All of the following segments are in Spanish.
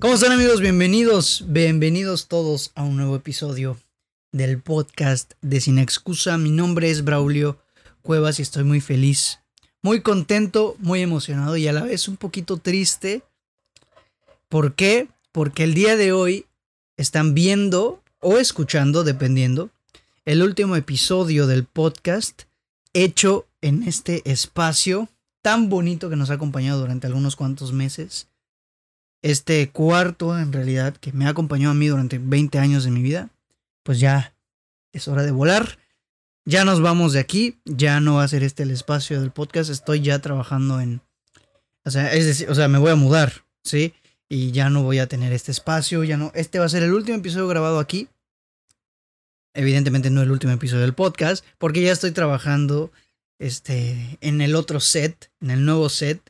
¿Cómo están amigos? Bienvenidos, bienvenidos todos a un nuevo episodio del podcast de Sin Excusa. Mi nombre es Braulio Cuevas y estoy muy feliz, muy contento, muy emocionado y a la vez un poquito triste. ¿Por qué? Porque el día de hoy están viendo o escuchando, dependiendo, el último episodio del podcast hecho en este espacio tan bonito que nos ha acompañado durante algunos cuantos meses. Este cuarto, en realidad, que me ha acompañado a mí durante 20 años de mi vida, pues ya es hora de volar. Ya nos vamos de aquí, ya no va a ser este el espacio del podcast, estoy ya trabajando en... O sea, es decir, o sea, me voy a mudar, ¿sí? Y ya no voy a tener este espacio, ya no... Este va a ser el último episodio grabado aquí. Evidentemente no el último episodio del podcast, porque ya estoy trabajando este, en el otro set, en el nuevo set,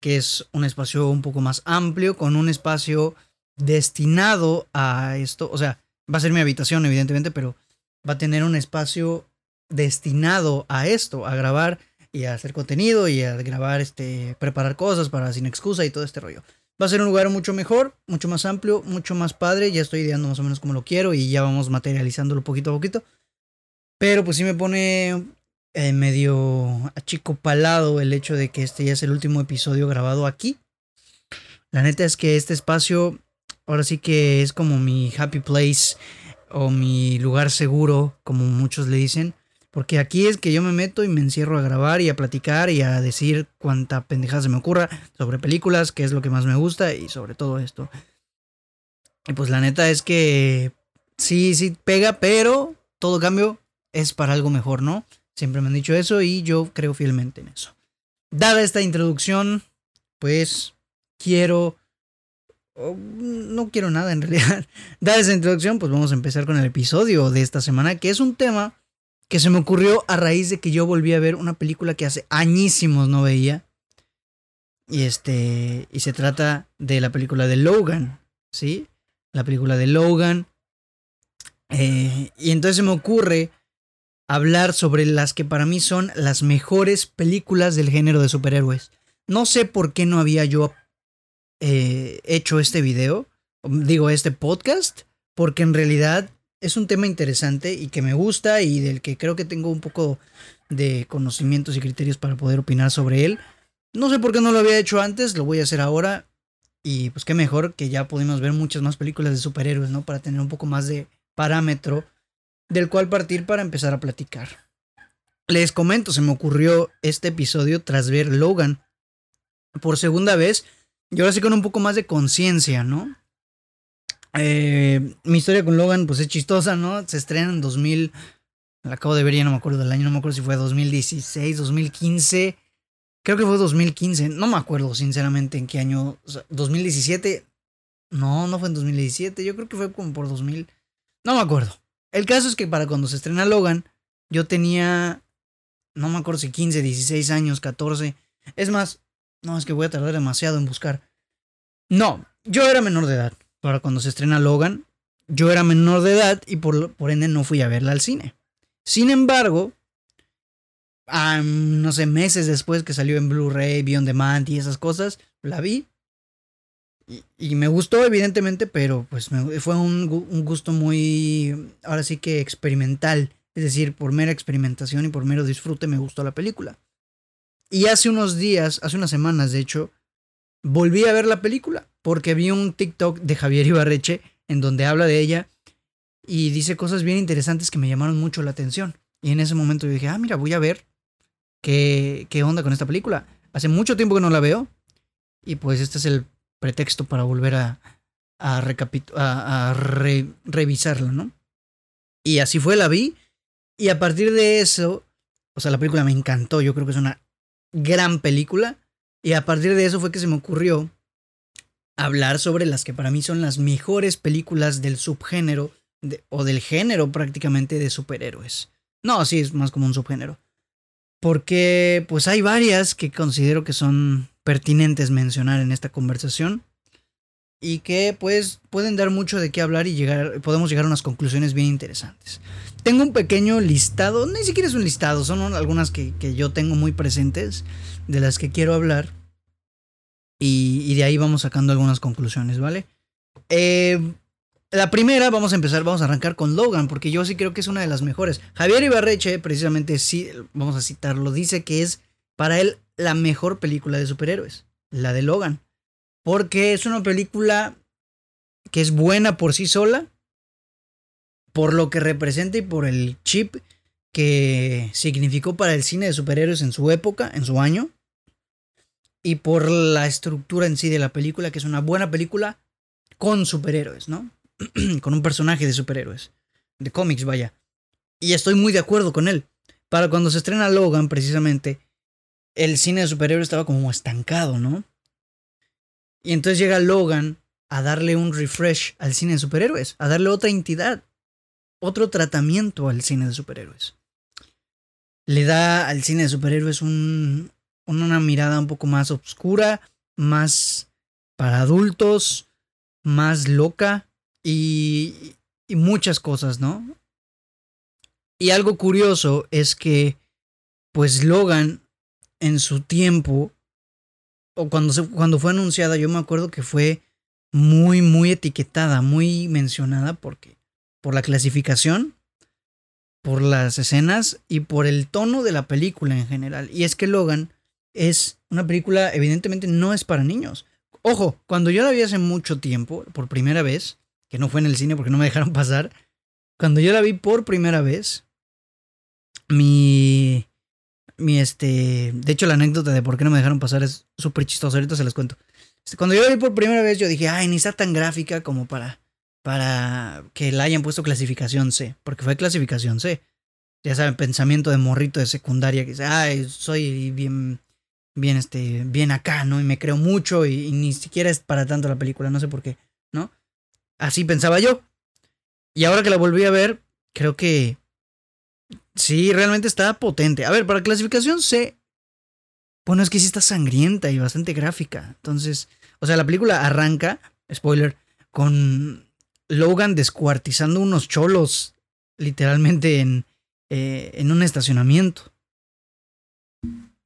que es un espacio un poco más amplio, con un espacio destinado a esto. O sea, va a ser mi habitación, evidentemente, pero va a tener un espacio destinado a esto, a grabar y a hacer contenido y a grabar, este, preparar cosas para sin excusa y todo este rollo. Va a ser un lugar mucho mejor, mucho más amplio, mucho más padre. Ya estoy ideando más o menos como lo quiero y ya vamos materializándolo poquito a poquito. Pero pues sí me pone eh, medio achicopalado el hecho de que este ya es el último episodio grabado aquí. La neta es que este espacio ahora sí que es como mi happy place o mi lugar seguro, como muchos le dicen. Porque aquí es que yo me meto y me encierro a grabar y a platicar y a decir cuánta pendejada se me ocurra sobre películas, que es lo que más me gusta y sobre todo esto. Y pues la neta es que sí, sí pega, pero todo cambio es para algo mejor, ¿no? Siempre me han dicho eso y yo creo fielmente en eso. Dada esta introducción, pues quiero... No quiero nada en realidad. Dada esta introducción, pues vamos a empezar con el episodio de esta semana, que es un tema que se me ocurrió a raíz de que yo volví a ver una película que hace añísimos no veía. Y este. Y se trata de la película de Logan. ¿Sí? La película de Logan. Eh, y entonces se me ocurre hablar sobre las que para mí son las mejores películas del género de superhéroes. No sé por qué no había yo eh, hecho este video, digo este podcast, porque en realidad es un tema interesante y que me gusta y del que creo que tengo un poco de conocimientos y criterios para poder opinar sobre él. No sé por qué no lo había hecho antes, lo voy a hacer ahora. Y pues qué mejor que ya pudimos ver muchas más películas de superhéroes, ¿no? Para tener un poco más de parámetro del cual partir para empezar a platicar. Les comento, se me ocurrió este episodio tras ver Logan por segunda vez y ahora sí con un poco más de conciencia, ¿no? Eh, mi historia con Logan pues es chistosa, ¿no? Se estrena en 2000, la acabo de ver, ya no me acuerdo del año, no me acuerdo si fue 2016, 2015, creo que fue 2015, no me acuerdo sinceramente en qué año, 2017, no, no fue en 2017, yo creo que fue como por 2000, no me acuerdo. El caso es que para cuando se estrena Logan, yo tenía, no me acuerdo si 15, 16 años, 14. Es más, no, es que voy a tardar demasiado en buscar. No, yo era menor de edad. Para cuando se estrena Logan, yo era menor de edad y por, ende no fui a verla al cine. Sin embargo, no sé, meses después que salió en Blu-ray, Beyond Demand y esas cosas, la vi y, me gustó, evidentemente, pero pues fue un, gusto muy, ahora sí que experimental. Es decir, por mera experimentación y por mero disfrute me gustó la película. Y hace unos días, hace unas semanas de hecho, volví a ver la película porque vi un TikTok de Javier Ibarreche en donde habla de ella y dice cosas bien interesantes que me llamaron mucho la atención. Y en ese momento yo dije, ah, mira, voy a ver qué, qué onda con esta película. Hace mucho tiempo que no la veo y pues este es el pretexto para volver a, a, a, revisarla, ¿no? Y así fue, la vi. Y a partir de eso, o sea, la película me encantó. Yo creo que es una gran película. Y a partir de eso fue que se me ocurrió hablar sobre las que para mí son las mejores películas del subgénero o del género prácticamente de superhéroes. No, sí, es más como un subgénero. Porque pues hay varias que considero que son pertinentes mencionar en esta conversación y que pues pueden dar mucho de qué hablar y llegar, podemos llegar a unas conclusiones bien interesantes. Tengo un pequeño listado, ni siquiera es un listado, son algunas que, yo tengo muy presentes, de las que quiero hablar y, y, de ahí vamos sacando algunas conclusiones, ¿vale? Eh, la primera, vamos a empezar, vamos a arrancar con Logan, porque yo sí creo que es una de las mejores. Javier Ibarreche, precisamente, sí, vamos a citarlo, dice que es para él la mejor película de superhéroes, la de Logan. Porque es una película que es buena por sí sola, por lo que representa y por el chip que significó para el cine de superhéroes en su época, en su año, y por la estructura en sí de la película, que es una buena película con superhéroes, ¿no? con un personaje de superhéroes, de cómics, vaya. Y estoy muy de acuerdo con él. Para cuando se estrena Logan, precisamente, el cine de superhéroes estaba como estancado, ¿no? Y entonces llega Logan a darle un refresh al cine de superhéroes, a darle otra entidad, otro tratamiento al cine de superhéroes le da al cine de superhéroes un, una mirada un poco más oscura, más para adultos, más loca y, y muchas cosas, ¿no? Y algo curioso es que, pues Logan, en su tiempo, o cuando, se, cuando fue anunciada, yo me acuerdo que fue muy, muy etiquetada, muy mencionada, porque por la clasificación por las escenas y por el tono de la película en general. Y es que Logan es una película, evidentemente no es para niños. Ojo, cuando yo la vi hace mucho tiempo, por primera vez, que no fue en el cine porque no me dejaron pasar, cuando yo la vi por primera vez, mi... Mi este... De hecho, la anécdota de por qué no me dejaron pasar es súper chistosa, ahorita se les cuento. Este, cuando yo la vi por primera vez, yo dije, ay, ni está tan gráfica como para para que la hayan puesto clasificación C, porque fue clasificación C. Ya saben, pensamiento de morrito de secundaria que dice, ay, soy bien, bien, este, bien acá, ¿no? Y me creo mucho y, ni siquiera es para tanto la película, no sé por qué. Así pensaba yo. Y ahora que la volví a ver, creo que sí, realmente está potente. A ver, para clasificación C, bueno, es que sí está sangrienta y bastante gráfica. Entonces, o sea, la película arranca, spoiler, con Logan descuartizando unos cholos literalmente en, eh, en un estacionamiento.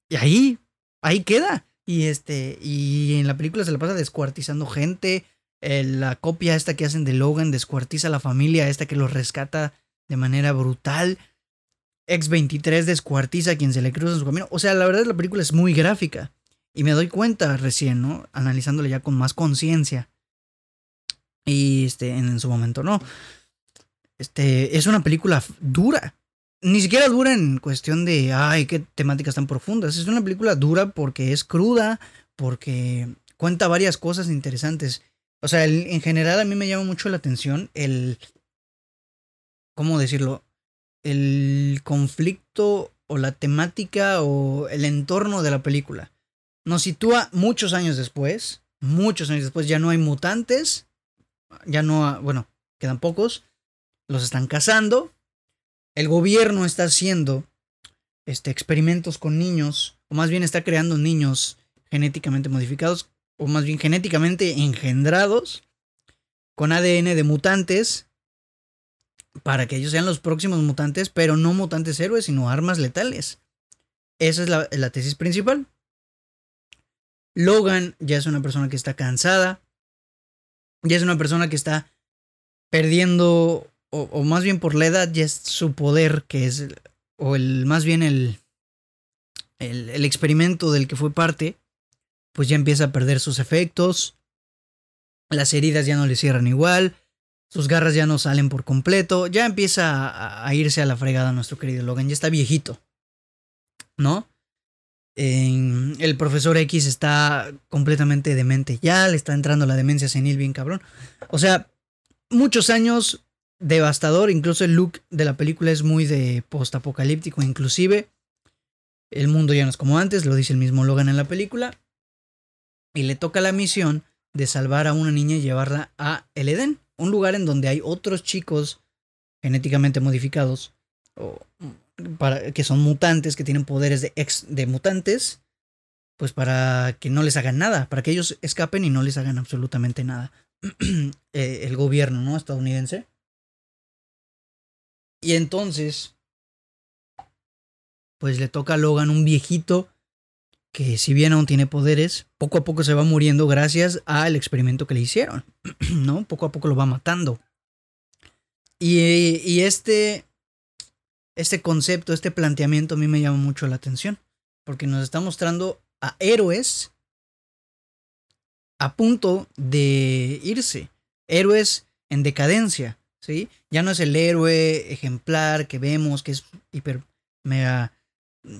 Y ahí, ahí queda. Y este, y en la película se le pasa descuartizando gente. La copia esta que hacen de Logan descuartiza a la familia esta que los rescata de manera brutal. X23 descuartiza a quien se le cruza en su camino. O sea, la verdad la película es muy gráfica. Y me doy cuenta recién, ¿no? Analizándole ya con más conciencia. Y este, en, su momento no. Este, es una película dura. Ni siquiera dura en cuestión de, ay, qué temáticas tan profundas. Es una película dura porque es cruda, porque cuenta varias cosas interesantes. O sea, en general a mí me llama mucho la atención el, ¿cómo decirlo? El conflicto o la temática o el entorno de la película. Nos sitúa muchos años después, muchos años después ya no hay mutantes, ya no, bueno, quedan pocos, los están cazando, el gobierno está haciendo este, experimentos con niños, o más bien está creando niños genéticamente modificados, o más bien genéticamente engendrados, con ADN de mutantes, para que ellos sean los próximos mutantes, pero no mutantes héroes, sino armas letales. Esa es la, tesis principal. Logan ya es una persona que está cansada, ya es una persona que está perdiendo, o, más bien por la edad, ya es su poder, que es, o el, más bien el, el experimento del que fue parte, pues ya empieza a perder sus efectos, las heridas ya no le cierran igual, sus garras ya no salen por completo, ya empieza a, irse a la fregada nuestro querido Logan, ya está viejito, ¿no? el profesor X está completamente demente. Ya, le está entrando la demencia senil bien cabrón. O sea, muchos años devastador, incluso el look de la película es muy de postapocalíptico, inclusive el mundo ya no es como antes, lo dice el mismo Logan en la película, y le toca la misión de salvar a una niña y llevarla a El Edén, un lugar en donde hay otros chicos genéticamente modificados o para, que son mutantes, que tienen poderes de, ex, de mutantes, pues para que no les hagan nada, para que ellos escapen y no les hagan absolutamente nada. Eh, el gobierno, ¿no? Estadounidense. Y entonces, pues le toca a Logan un viejito que si bien aún tiene poderes, poco a poco se va muriendo gracias al experimento que le hicieron, ¿no? Poco a poco lo va matando. Y, y este, este concepto, este planteamiento a mí me llama mucho la atención, porque nos está mostrando a héroes a punto de irse, héroes en decadencia, ¿sí? Ya no es el héroe ejemplar que vemos, que es hiper mega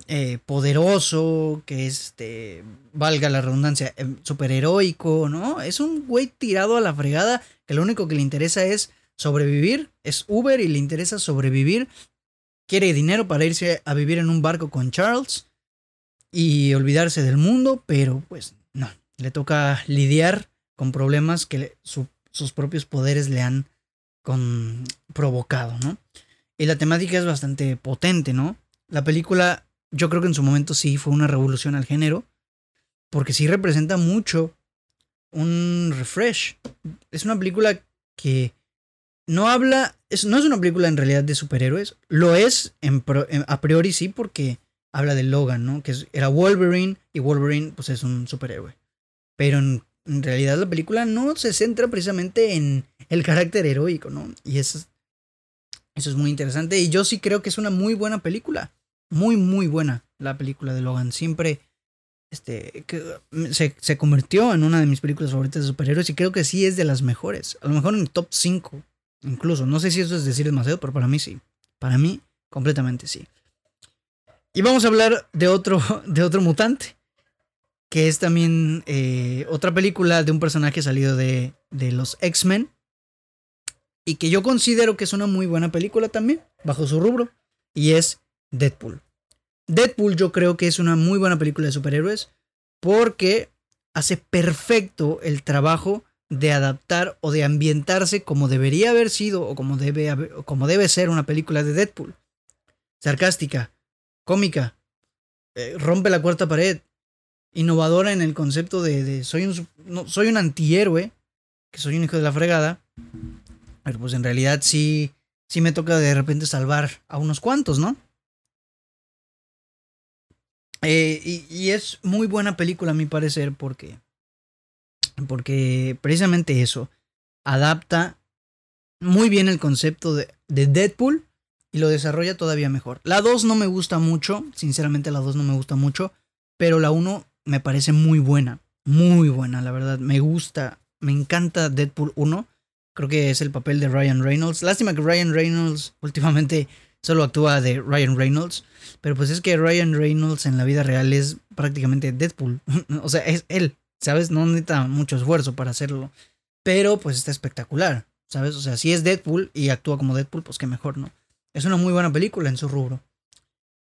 eh, poderoso, que este, valga la redundancia, eh, superheroico, ¿no? Es un güey tirado a la fregada que lo único que le interesa es sobrevivir, es Uber y le interesa sobrevivir, quiere dinero para irse a vivir en un barco con Charles y olvidarse del mundo, pero pues no, le toca lidiar con problemas que sus propios poderes le han provocado, ¿no? Y la temática es bastante potente, ¿no? La película yo creo que en su momento sí fue una revolución al género, porque sí representa mucho un refresh. Es una película que no habla, no es una película en realidad de superhéroes, lo es a priori sí porque habla de Logan, ¿no? Que era Wolverine y Wolverine pues es un superhéroe. Pero en, realidad la película no se centra precisamente en el carácter heroico, ¿no? Y eso, eso es muy interesante y yo sí creo que es una muy buena película muy, muy buena la película de Logan. Siempre este, que se, se, convirtió en una de mis películas favoritas de superhéroes y creo que sí es de las mejores. A lo mejor en el top 5, incluso. No sé si eso es decir demasiado, pero para mí sí. Para mí, completamente sí. Y vamos a hablar de otro, de otro mutante, que es también eh, otra película de un personaje salido de, de los X-Men. Y que yo considero que es una muy buena película también, bajo su rubro. Y es Deadpool. Deadpool yo creo que es una muy buena película de superhéroes porque hace perfecto el trabajo de adaptar o de ambientarse como debería haber sido o como debe, como debe ser una película de Deadpool. Sarcástica, cómica, eh, rompe la cuarta pared, innovadora en el concepto de, soy, un, soy un antihéroe, que soy un hijo de la fregada, pero pues en realidad sí, sí me toca de repente salvar a unos cuantos, ¿no? Eh, y, es muy buena película a mi parecer porque, porque precisamente eso, adapta muy bien el concepto de, de Deadpool y lo desarrolla todavía mejor. La 2 no me gusta mucho, sinceramente la 2 no me gusta mucho, pero la 1 me parece muy buena, muy buena, la verdad, me gusta, me encanta Deadpool 1, creo que es el papel de Ryan Reynolds. Lástima que Ryan Reynolds últimamente solo actúa de Ryan Reynolds. Pero pues es que Ryan Reynolds en la vida real es prácticamente Deadpool. o sea, es él, ¿sabes? No necesita mucho esfuerzo para hacerlo. Pero pues está espectacular, ¿sabes? O sea, si es Deadpool y actúa como Deadpool, pues qué mejor, ¿no? Es una muy buena película en su rubro.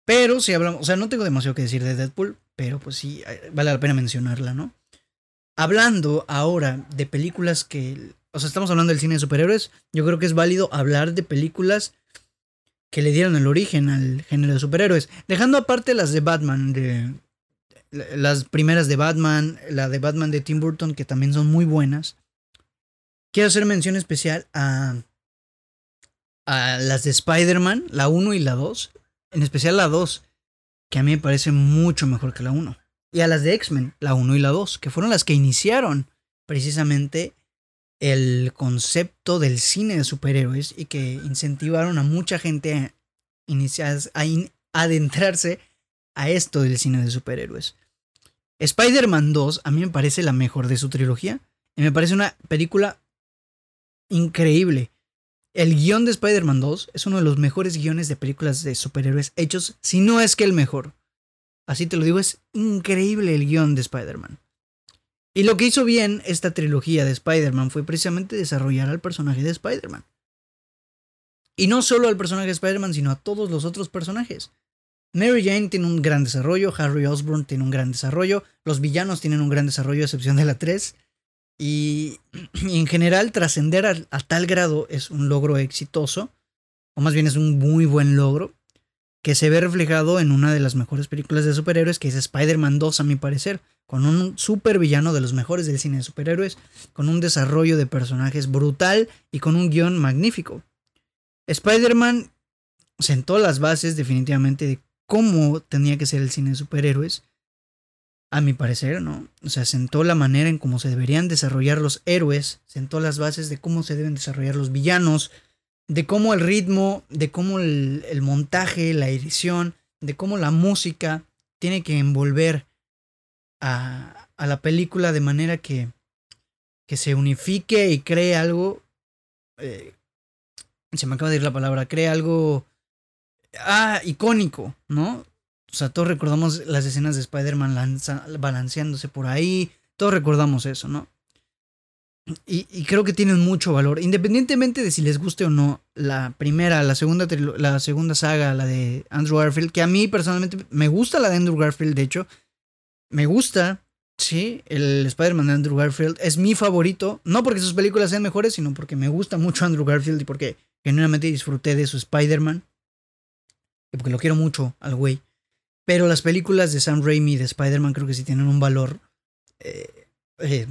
Pero si hablamos, o sea, no tengo demasiado que decir de Deadpool, pero pues sí, eh, vale la pena mencionarla, ¿no? Hablando ahora de películas que, o sea, estamos hablando del cine de superhéroes, yo creo que es válido hablar de películas que le dieron el origen al género de superhéroes. Dejando aparte las de Batman, de, las primeras de Batman, la de Batman de Tim Burton, que también son muy buenas. Quiero hacer mención especial a, a las de Spider-Man, la 1 y la 2. En especial la 2, que a mí me parece mucho mejor que la 1. Y a las de X-Men, la 1 y la 2, que fueron las que iniciaron precisamente el concepto del cine de superhéroes y que incentivaron a mucha gente a, adentrarse a esto del cine de superhéroes. Spider-Man 2 a mí me parece la mejor de su trilogía y me parece una película increíble. El guion de Spider-Man 2 es uno de los mejores guiones de películas de superhéroes hechos, si no es que el mejor. Así te lo digo, es increíble el guion de Spider-Man. Y lo que hizo bien esta trilogía de Spider-Man fue precisamente desarrollar al personaje de Spider-Man. Y no solo al personaje de Spider-Man, sino a todos los otros personajes. Mary Jane tiene un gran desarrollo, Harry Osborn tiene un gran desarrollo, los villanos tienen un gran desarrollo, a excepción de la 3. Y, en general, trascender a tal grado es un logro exitoso, o más bien es un muy buen logro, que se ve reflejado en una de las mejores películas de superhéroes, que es Spider-Man 2, a mi parecer con un super villano de los mejores del cine de superhéroes, con un desarrollo de personajes brutal y con un guion magnífico. Spider-Man sentó las bases definitivamente de cómo tenía que ser el cine de superhéroes a mi parecer, ¿no? O sea, sentó la manera en cómo se deberían desarrollar los héroes, sentó las bases de cómo se deben desarrollar los villanos, de cómo el ritmo, de cómo el, el montaje, la edición, de cómo la música tiene que envolver a, a la película de manera que, que se unifique y cree algo. Eh, se me acaba de ir la palabra, cree algo. Ah, icónico, ¿no? O sea, todos recordamos las escenas de Spider-Man balanceándose por ahí. Todos recordamos eso, ¿no? Y, y, creo que tienen mucho valor. Independientemente de si les guste o no la primera, la segunda, la segunda saga, la de Andrew Garfield, que a mí personalmente me gusta la de Andrew Garfield, de hecho. Me gusta, sí, el Spider-Man de Andrew Garfield. Es mi favorito. No porque sus películas sean mejores, sino porque me gusta mucho Andrew Garfield y porque genuinamente disfruté de su Spider-Man. Y porque lo quiero mucho al güey. Pero las películas de Sam Raimi de Spider-Man creo que sí tienen un valor eh, eh,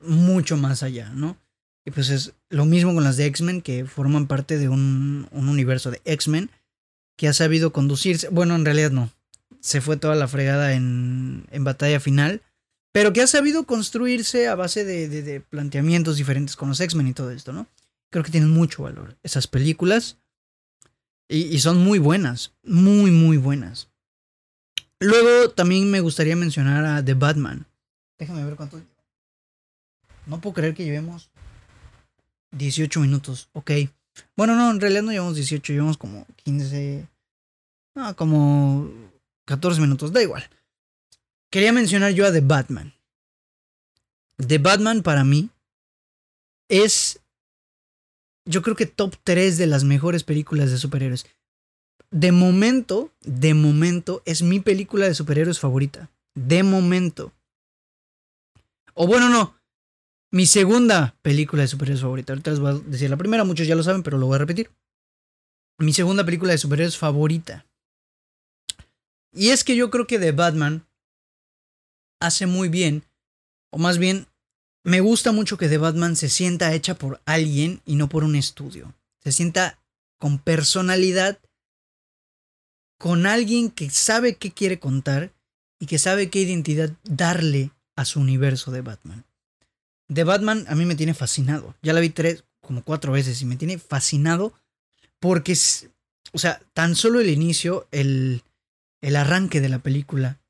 mucho más allá, ¿no? Y pues es lo mismo con las de X-Men, que forman parte de un, un universo de X-Men que ha sabido conducirse. Bueno, en realidad no. Se fue toda la fregada en, en batalla final. Pero que ha sabido construirse a base de, de, planteamientos diferentes con los X-Men y todo esto, ¿no? Creo que tienen mucho valor esas películas. Y, y son muy buenas. Muy, muy buenas. Luego también me gustaría mencionar a The Batman. Déjame ver cuánto. No puedo creer que llevemos 18 minutos. Ok. Bueno, no, en realidad no llevamos 18, llevamos como 15. No, como 14 minutos, da igual. Quería mencionar yo a The Batman. The Batman para mí es. Yo creo que top 3 de las mejores películas de superhéroes de momento, de momento, es mi película de superhéroes favorita. De momento. O bueno, no. Mi segunda película de superhéroes favorita. Ahorita les voy a decir la primera, muchos ya lo saben, pero lo voy a repetir. Mi segunda película de superhéroes favorita. Y es que yo creo que The Batman hace muy bien, o más bien, me gusta mucho que The Batman se sienta hecha por alguien y no por un estudio. Se sienta con personalidad con alguien que sabe qué quiere contar y que sabe qué identidad darle a su universo de Batman. De Batman a mí me tiene fascinado. Ya la vi tres, como cuatro veces y me tiene fascinado porque, o sea, tan solo el inicio, el, el arranque de la película,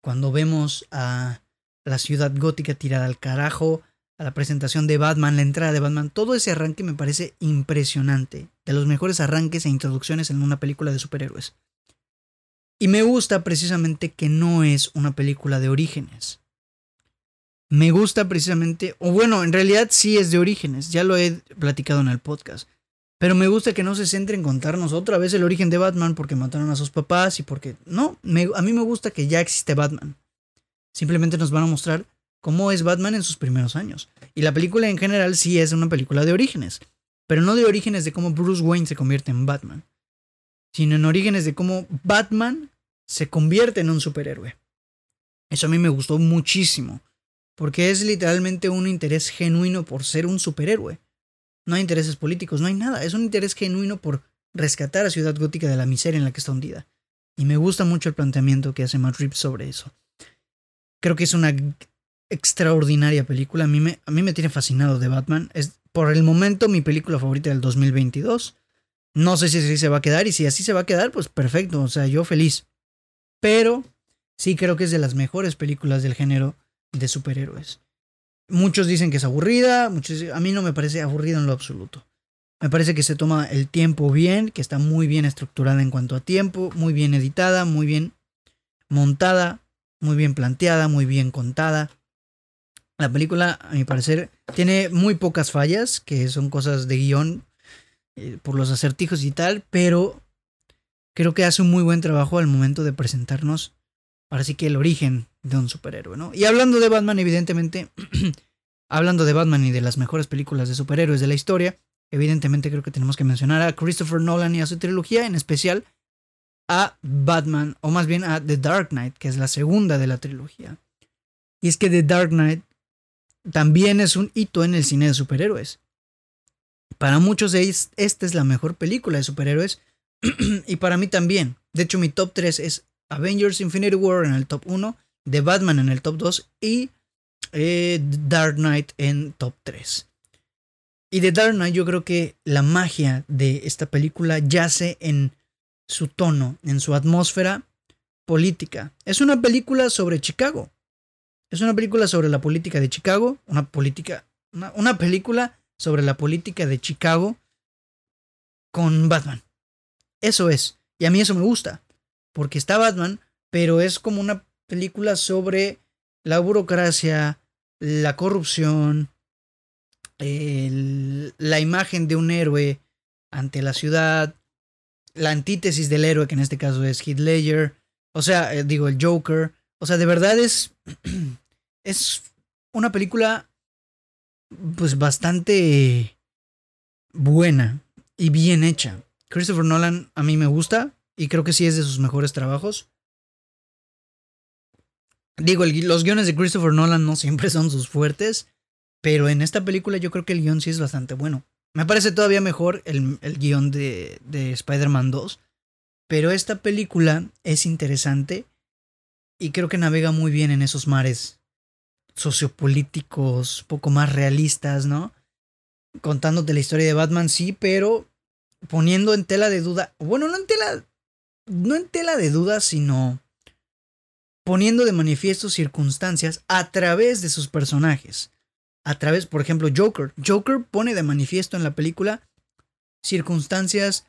cuando vemos a la ciudad gótica tirada al carajo, a la presentación de Batman, la entrada de Batman, todo ese arranque me parece impresionante, de los mejores arranques e introducciones en una película de superhéroes. Y me gusta precisamente que no es una película de orígenes. Me gusta precisamente, o bueno, en realidad sí es de orígenes, ya lo he platicado en el podcast. Pero me gusta que no se centre en contarnos otra vez el origen de Batman porque mataron a sus papás y porque... No, a mí me gusta que ya existe Batman. Simplemente nos van a mostrar cómo es Batman en sus primeros años. Y la película en general sí es una película de orígenes. Pero no de orígenes de cómo Bruce Wayne se convierte en Batman sino en orígenes de cómo Batman se convierte en un superhéroe. Eso a mí me gustó muchísimo, porque es literalmente un interés genuino por ser un superhéroe. No hay intereses políticos, no hay nada, es un interés genuino por rescatar a Ciudad Gótica de la miseria en la que está hundida. Y me gusta mucho el planteamiento que hace Matt Reeves sobre eso. Creo que es una extraordinaria película. A mí me, a mí me tiene fascinado de Batman. Es por el momento mi película favorita del 2022. No sé si así se va a quedar y si así se va a quedar, pues perfecto, o sea, yo feliz. Pero sí creo que es de las mejores películas del género de superhéroes. Muchos dicen que es aburrida, muchos, a mí no me parece aburrida en lo absoluto. Me parece que se toma el tiempo bien, que está muy bien estructurada en cuanto a tiempo, muy bien editada, muy bien montada, muy bien planteada, muy bien contada. La película, a mi parecer, tiene muy pocas fallas, que son cosas de guion eh, por los acertijos y tal, pero creo que hace un muy buen trabajo al momento de presentarnos, ahora sí que el origen de un superhéroe, ¿no? Y hablando de Batman, evidentemente, hablando de Batman y de las mejores películas de superhéroes de la historia, evidentemente creo que tenemos que mencionar a Christopher Nolan y a su trilogía, en especial a Batman, o más bien a The Dark Knight, que es la segunda de la trilogía. Y es que The Dark Knight también es un hito en el cine de superhéroes. Para muchos de ellos, esta es la mejor película de superhéroes. y para mí también. De hecho, mi top 3 es Avengers Infinity War en el top 1 The Batman en el top 2 y eh, Dark Knight en top 3. Y de Dark Knight yo creo que la magia de esta película yace en su tono, en su atmósfera política. Es una película sobre Chicago. Es una película sobre la política de Chicago, una política, una, película sobre la política de Chicago con Batman. Eso es. Y a mí eso me gusta. Porque está Batman, pero es como una película sobre la burocracia, la corrupción, la imagen de un héroe ante la ciudad, la antítesis del héroe, que en este caso es Heath Ledger, o sea, eh, digo, el Joker. O sea, de verdad es. Es una película. Pues bastante. Buena y bien hecha. Christopher Nolan a mí me gusta y creo que sí es de sus mejores trabajos. Digo, los guiones de Christopher Nolan no siempre son sus fuertes, pero en esta película yo creo que el guion sí es bastante bueno. Me parece todavía mejor el, el guion de, de Spider-Man 2, pero esta película es interesante y creo que navega muy bien en esos mares sociopolíticos, poco más realistas, ¿no? Contándote la historia de Batman, sí, pero poniendo en tela de duda, bueno, no en tela, no en tela de duda, sino poniendo de manifiesto circunstancias a través de sus personajes. A través, por ejemplo, Joker. Joker pone de manifiesto en la película circunstancias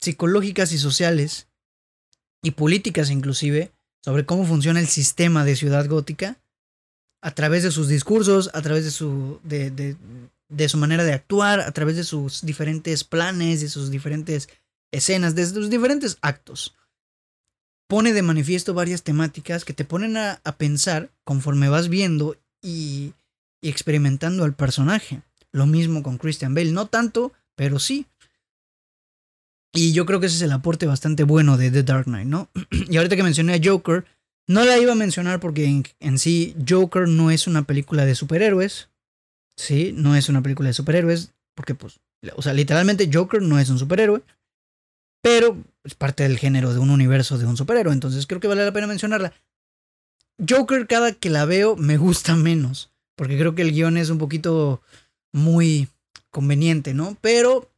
psicológicas y sociales y políticas inclusive sobre cómo funciona el sistema de Ciudad Gótica a través de sus discursos, a través de su, de, de, de su manera de actuar, a través de sus diferentes planes, de sus diferentes escenas, de sus diferentes actos. Pone de manifiesto varias temáticas que te ponen a, a pensar conforme vas viendo y, y experimentando al personaje. Lo mismo con Christian Bale, no tanto, pero sí. Y yo creo que ese es el aporte bastante bueno de The Dark Knight, ¿no? y ahorita que mencioné a Joker, no la iba a mencionar porque en, sí Joker no es una película de superhéroes. Sí, no es una película de superhéroes. Porque, pues, o sea, literalmente Joker no es un superhéroe. Pero es parte del género de un universo de un superhéroe. Entonces creo que vale la pena mencionarla. Joker, cada que la veo, me gusta menos. Porque creo que el guion es un poquito muy conveniente, ¿no? Pero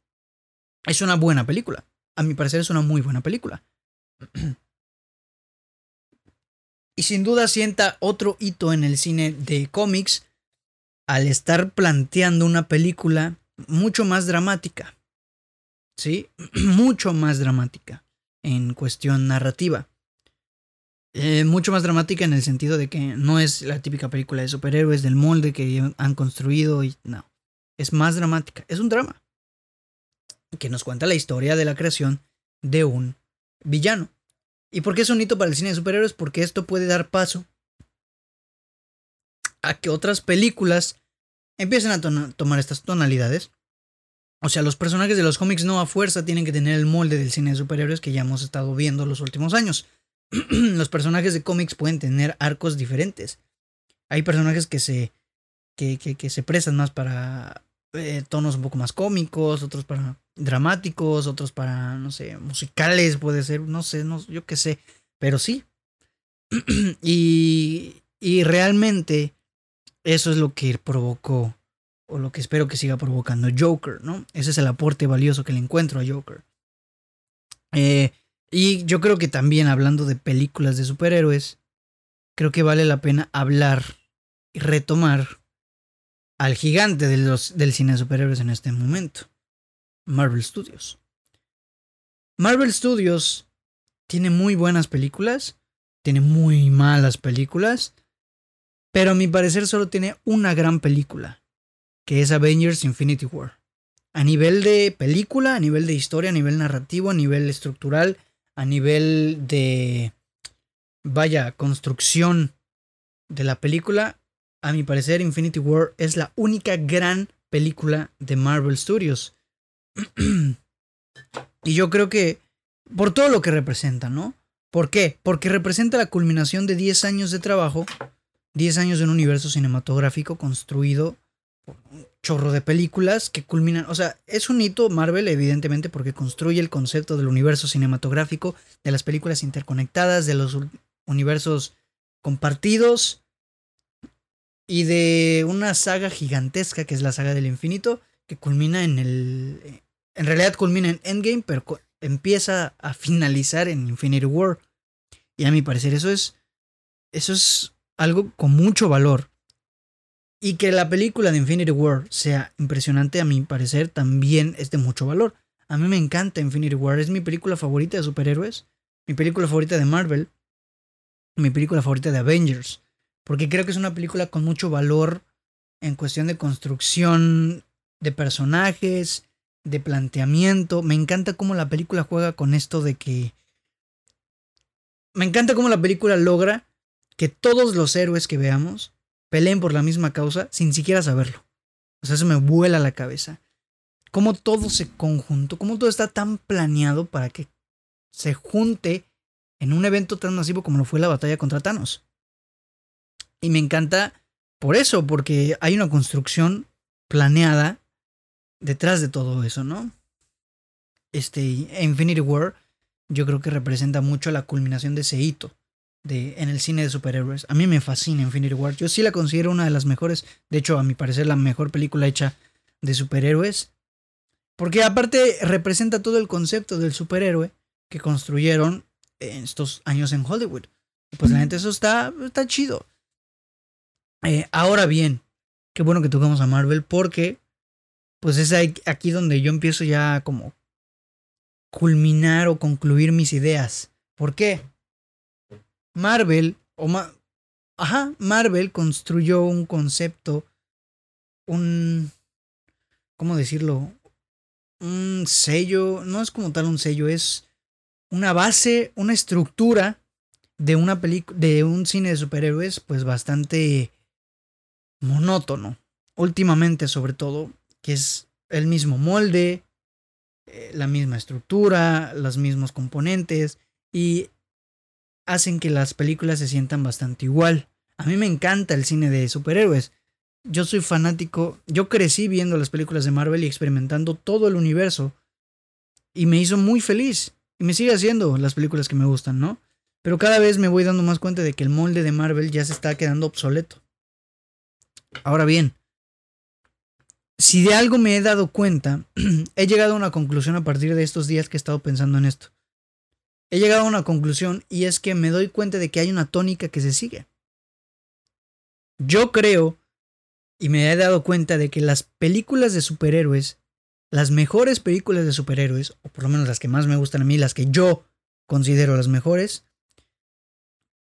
es una buena película. A mi parecer es una muy buena película. y sin duda sienta otro hito en el cine de cómics al estar planteando una película mucho más dramática. ¿Sí? mucho más dramática en cuestión narrativa. Eh, mucho más dramática en el sentido de que no es la típica película de superhéroes del molde que han construido y no. Es más dramática. Es un drama que nos cuenta la historia de la creación de un villano. ¿Y por qué es un hito para el cine de superhéroes? Porque esto puede dar paso a que otras películas empiecen a tomar estas tonalidades. O sea, los personajes de los cómics no a fuerza tienen que tener el molde del cine de superhéroes que ya hemos estado viendo los últimos años. los personajes de cómics pueden tener arcos diferentes. Hay personajes que se, que, que se prestan más para eh, tonos un poco más cómicos, otros para dramáticos, otros para, no sé, musicales, puede ser, no sé, no, yo qué sé, pero sí. y, y realmente eso es lo que provocó, o lo que espero que siga provocando Joker, ¿no? Ese es el aporte valioso que le encuentro a Joker. Eh, y yo creo que también hablando de películas de superhéroes, creo que vale la pena hablar y retomar al gigante de los, del cine de superhéroes en este momento, Marvel Studios. Marvel Studios tiene muy buenas películas, tiene muy malas películas, pero a mi parecer solo tiene una gran película, que es Avengers Infinity War. A nivel de película, a nivel de historia, a nivel narrativo, a nivel estructural, a nivel de, vaya, construcción de la película, a mi parecer, Infinity War es la única gran película de Marvel Studios. y yo creo que por todo lo que representa, ¿no? ¿Por qué? Porque representa la culminación de 10 años de trabajo, 10 años de un universo cinematográfico construido un chorro de películas que culminan, o sea, es un hito Marvel evidentemente porque construye el concepto del universo cinematográfico, de las películas interconectadas, de los universos compartidos y de una saga gigantesca que es la saga del infinito que culmina en el... En realidad culmina en Endgame, pero empieza a finalizar en Infinity War. Y a mi parecer eso es... Eso es algo con mucho valor. Y que la película de Infinity War sea impresionante, a mi parecer, también es de mucho valor. A mí me encanta Infinity War, es mi película favorita de superhéroes, mi película favorita de Marvel, mi película favorita de Avengers, porque creo que es una película con mucho valor en cuestión de construcción de personajes, de planteamiento. Me encanta cómo la película juega con esto de que... Me encanta cómo la película logra que todos los héroes que veamos peleen por la misma causa sin siquiera saberlo. O sea, eso me vuela la cabeza. Cómo todo se conjunto, cómo todo está tan planeado para que se junte en un evento tan masivo como lo fue la batalla contra Thanos. Y me encanta por eso, porque hay una construcción planeada detrás de todo eso, ¿no? Este Infinity War yo creo que representa mucho la culminación de ese hito de, en el cine de superhéroes. A mí me fascina Infinity War. Yo sí la considero una de las mejores, de hecho, a mi parecer, la mejor película hecha de superhéroes. Porque aparte representa todo el concepto del superhéroe que construyeron en estos años en Hollywood. pues la gente eso está, está chido. Eh, ahora bien, qué bueno que tocamos a Marvel porque pues es aquí donde yo empiezo ya como culminar o concluir mis ideas. ¿Por qué? Marvel, o Ajá, Marvel construyó un concepto, un... ¿Cómo decirlo? Un sello, no es como tal un sello, es una base, una estructura de una película, de un cine de superhéroes, pues bastante monótono. Últimamente, sobre todo, que es el mismo molde, eh, la misma estructura, los mismos componentes y hacen que las películas se sientan bastante igual. A mí me encanta el cine de superhéroes. Yo soy fanático, yo crecí viendo las películas de Marvel y experimentando todo el universo. Y me hizo muy feliz. Y me sigue haciendo las películas que me gustan, ¿no? Pero cada vez me voy dando más cuenta de que el molde de Marvel ya se está quedando obsoleto. Ahora bien, si de algo me he dado cuenta, he llegado a una conclusión a partir de estos días que he estado pensando en esto he llegado a una conclusión y es que me doy cuenta de que hay una tónica que se sigue. Yo creo y me he dado cuenta de que las películas de superhéroes, las mejores películas de superhéroes, o por lo menos las que más me gustan a mí, las que yo considero las mejores,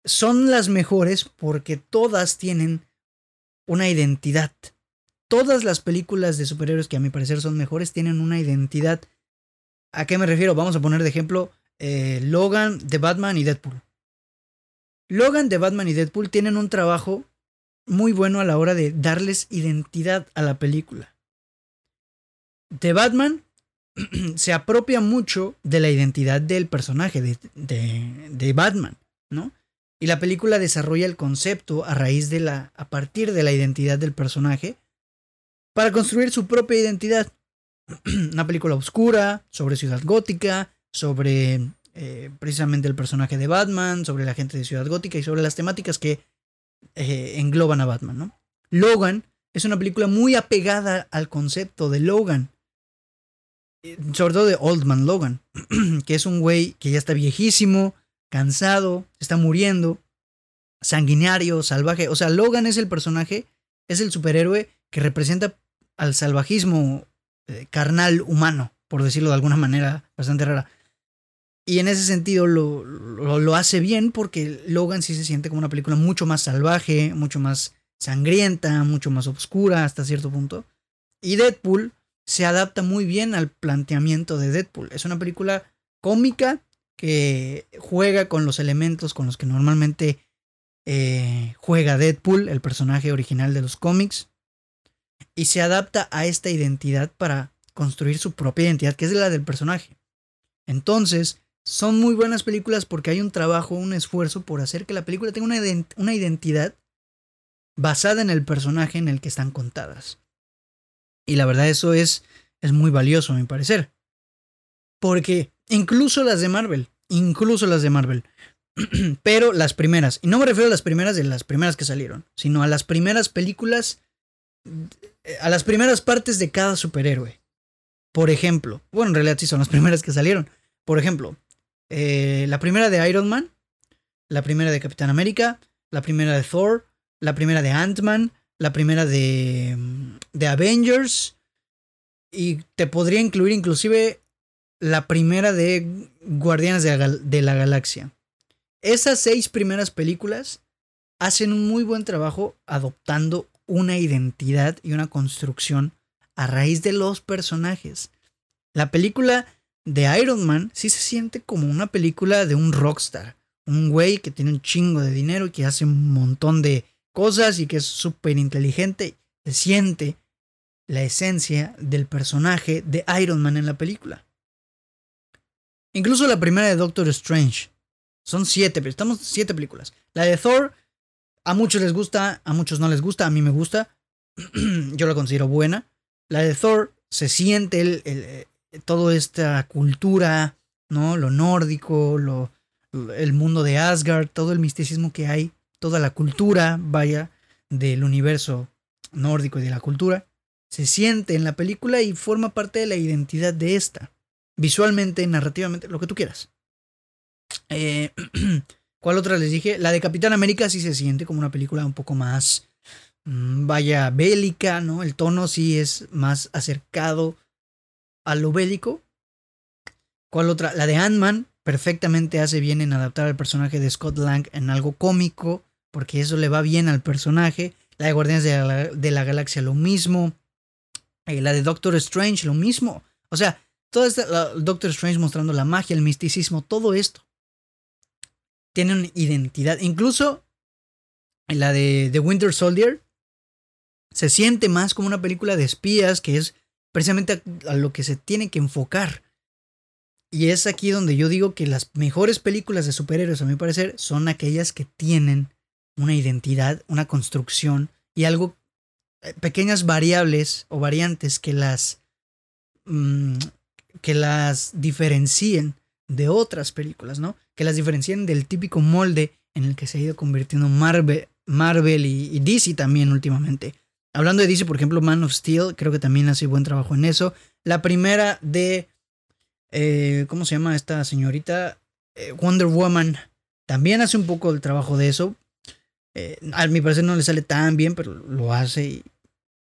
son las mejores porque todas tienen una identidad. Todas las películas de superhéroes que a mi parecer son mejores tienen una identidad. ¿A qué me refiero? Vamos a poner de ejemplo eh, Logan de Batman y Deadpool. Logan de Batman y Deadpool tienen un trabajo muy bueno a la hora de darles identidad a la película. De Batman se apropia mucho de la identidad del personaje de, de, Batman, ¿no? Y la película desarrolla el concepto a raíz de la. a partir de la identidad del personaje. Para construir su propia identidad. Una película oscura, sobre ciudad gótica, sobre eh, precisamente el personaje de Batman, sobre la gente de Ciudad Gótica y sobre las temáticas que eh, engloban a Batman, ¿no? Logan es una película muy apegada al concepto de Logan, eh, sobre todo de Old Man Logan, que es un güey que ya está viejísimo, cansado, está muriendo, sanguinario, salvaje. O sea, Logan es el personaje, es el superhéroe que representa al salvajismo carnal humano, por decirlo de alguna manera bastante rara. Y en ese sentido lo, lo, hace bien porque Logan sí se siente como una película mucho más salvaje, mucho más sangrienta, mucho más oscura hasta cierto punto. Y Deadpool se adapta muy bien al planteamiento de Deadpool. Es una película cómica que juega con los elementos con los que normalmente eh, juega Deadpool, el personaje original de los cómics. Y se adapta a esta identidad para construir su propia identidad, que es la del personaje. Entonces, son muy buenas películas porque hay un trabajo, un esfuerzo por hacer que la película tenga una, una identidad basada en el personaje en el que están contadas. Y la verdad eso es, es muy valioso a mi parecer. Porque incluso las de Marvel, incluso las de Marvel, Pero las primeras, y no me refiero a las primeras de las primeras que salieron, sino a las primeras películas, a las primeras partes de cada superhéroe. Por ejemplo, bueno, en realidad sí son las primeras que salieron. Por ejemplo, eh, la primera de Iron Man, la primera de Capitán América, la primera de Thor, la primera de Ant-Man, la primera de, de Avengers, y te podría incluir inclusive la primera de Guardianes de la, Galaxia. Esas seis primeras películas hacen un muy buen trabajo adoptando una identidad y una construcción a raíz de los personajes. La película de Iron Man sí se siente como una película de un rockstar. Un güey que tiene un chingo de dinero y que hace un montón de cosas y que es súper inteligente. Se siente la esencia del personaje de Iron Man en la película. Incluso la primera de Doctor Strange. Son siete, estamos siete películas. La de Thor, a muchos les gusta, a muchos no les gusta, a mí me gusta. Yo la considero buena. La de Thor se siente el, el, toda esta cultura, ¿no? Lo nórdico, lo, el mundo de Asgard, todo el misticismo que hay, toda la cultura, vaya, del universo nórdico y de la cultura se siente en la película y forma parte de la identidad de esta. Visualmente, narrativamente, lo que tú quieras. Eh, ¿Cuál otra les dije? La de Capitán América sí se siente como una película un poco más, mm, vaya, bélica, ¿no? El tono sí es más acercado a lo bélico. ¿Cuál otra? La de Ant-Man perfectamente hace bien en adaptar al personaje de Scott Lang en algo cómico, porque eso le va bien al personaje. La de Guardianes de la Galaxia lo mismo. Eh, la de Doctor Strange, lo mismo. O sea, toda esta, Doctor Strange mostrando la magia, el misticismo, todo esto. Tienen identidad. Incluso la de The Winter Soldier se siente más como una película de espías que es precisamente a, lo que se tiene que enfocar. Y es aquí donde yo digo que las mejores películas de superhéroes, a mi parecer, son aquellas que tienen una identidad, una construcción y algo eh, pequeñas variables o variantes que las mm, que las diferencien de otras películas, ¿no? Que las diferencien del típico molde en el que se ha ido convirtiendo Marvel, Marvel y, DC también últimamente. Hablando de DC, por ejemplo, Man of Steel, creo que también hace buen trabajo en eso. La primera de. Eh, ¿Cómo se llama esta señorita? Eh, Wonder Woman. También hace un poco el trabajo de eso. a mi parecer no le sale tan bien, pero lo hace y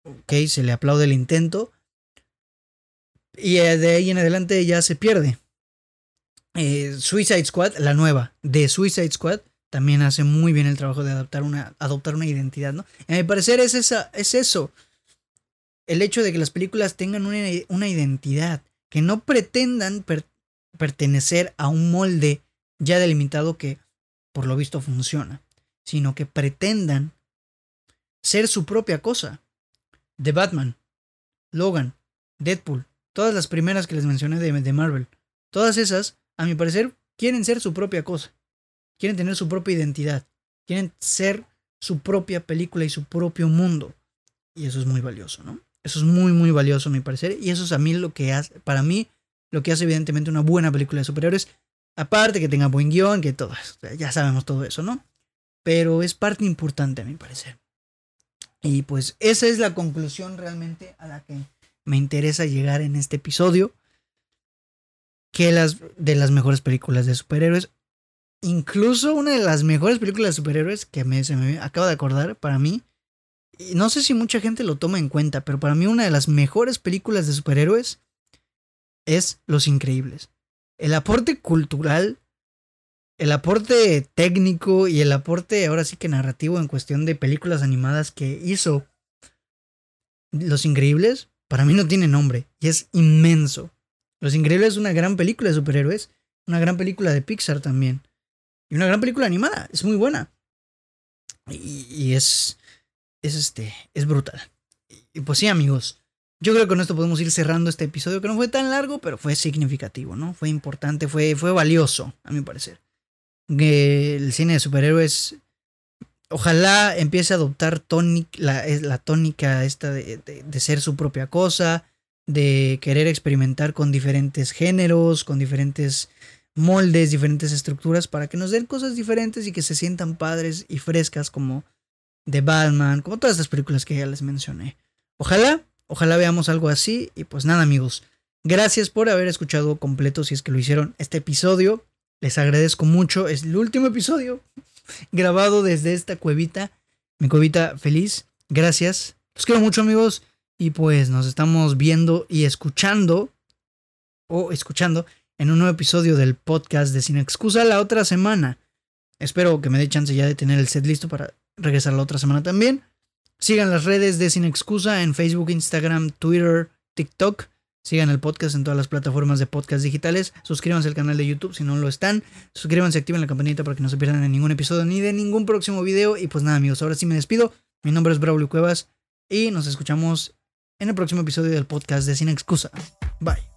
ok, se le aplaude el intento. Y eh, de ahí en adelante ya se pierde. Eh, Suicide Squad, la nueva de Suicide Squad, también hace muy bien el trabajo de adaptar una, adoptar una identidad, ¿no? A mi parecer es, esa, es eso. El hecho de que las películas tengan una, identidad, que no pretendan pertenecer a un molde ya delimitado que por lo visto funciona, sino que pretendan ser su propia cosa. The Batman, Logan, Deadpool, todas las primeras que les mencioné de, Marvel, todas esas, a mi parecer, quieren ser su propia cosa. Quieren tener su propia identidad. Quieren ser su propia película y su propio mundo. Y eso es muy valioso, ¿no? Eso es muy, muy valioso a mi parecer. Y eso es a mí lo que hace, para mí, lo que hace evidentemente una buena película de superhéroes. Aparte que tenga buen guion, que todo Ya sabemos todo eso, ¿no? Pero es parte importante a mi parecer. Y pues esa es la conclusión realmente a la que me interesa llegar en este episodio. Que las de las mejores películas de superhéroes. Incluso una de las mejores películas de superhéroes que me, se me acaba de acordar para mí. Y no sé si mucha gente lo toma en cuenta, pero para mí una de las mejores películas de superhéroes es Los Increíbles. El aporte cultural el aporte técnico y el aporte ahora sí que narrativo en cuestión de películas animadas que hizo Los Increíbles, para mí no tiene nombre y es inmenso. Los Increíbles es una gran película de superhéroes, una gran película de Pixar también. Y una gran película animada, es muy buena. Y, es, es este, es brutal. Y, pues sí, amigos, yo creo que con esto podemos ir cerrando este episodio que no fue tan largo, pero fue significativo, ¿no? Fue importante, fue, fue valioso, a mi parecer el cine de superhéroes ojalá empiece a adoptar la, la tónica esta de, de, ser su propia cosa, de querer experimentar con diferentes géneros, con diferentes moldes, diferentes estructuras para que nos den cosas diferentes y que se sientan padres y frescas como de Batman, como todas estas películas que ya les mencioné. Ojalá, ojalá veamos algo así y pues nada amigos, gracias por haber escuchado completo si es que lo hicieron este episodio. Les agradezco mucho, es el último episodio grabado desde esta cuevita, mi cuevita feliz. Gracias. Los quiero mucho amigos y pues nos estamos viendo y escuchando o escuchando en un nuevo episodio del podcast de Sin Excusa la otra semana. Espero que me dé chance ya de tener el set listo para regresar la otra semana también. Sigan las redes de Sin Excusa en Facebook, Instagram, Twitter, TikTok. Sigan el podcast en todas las plataformas de podcast digitales. Suscríbanse al canal de YouTube si no lo están. Suscríbanse, activen la campanita para que no se pierdan en ningún episodio ni de ningún próximo video. Y pues nada amigos, ahora sí me despido. Mi nombre es Braulio Cuevas y nos escuchamos en el próximo episodio del podcast de Sin Excusa. Bye.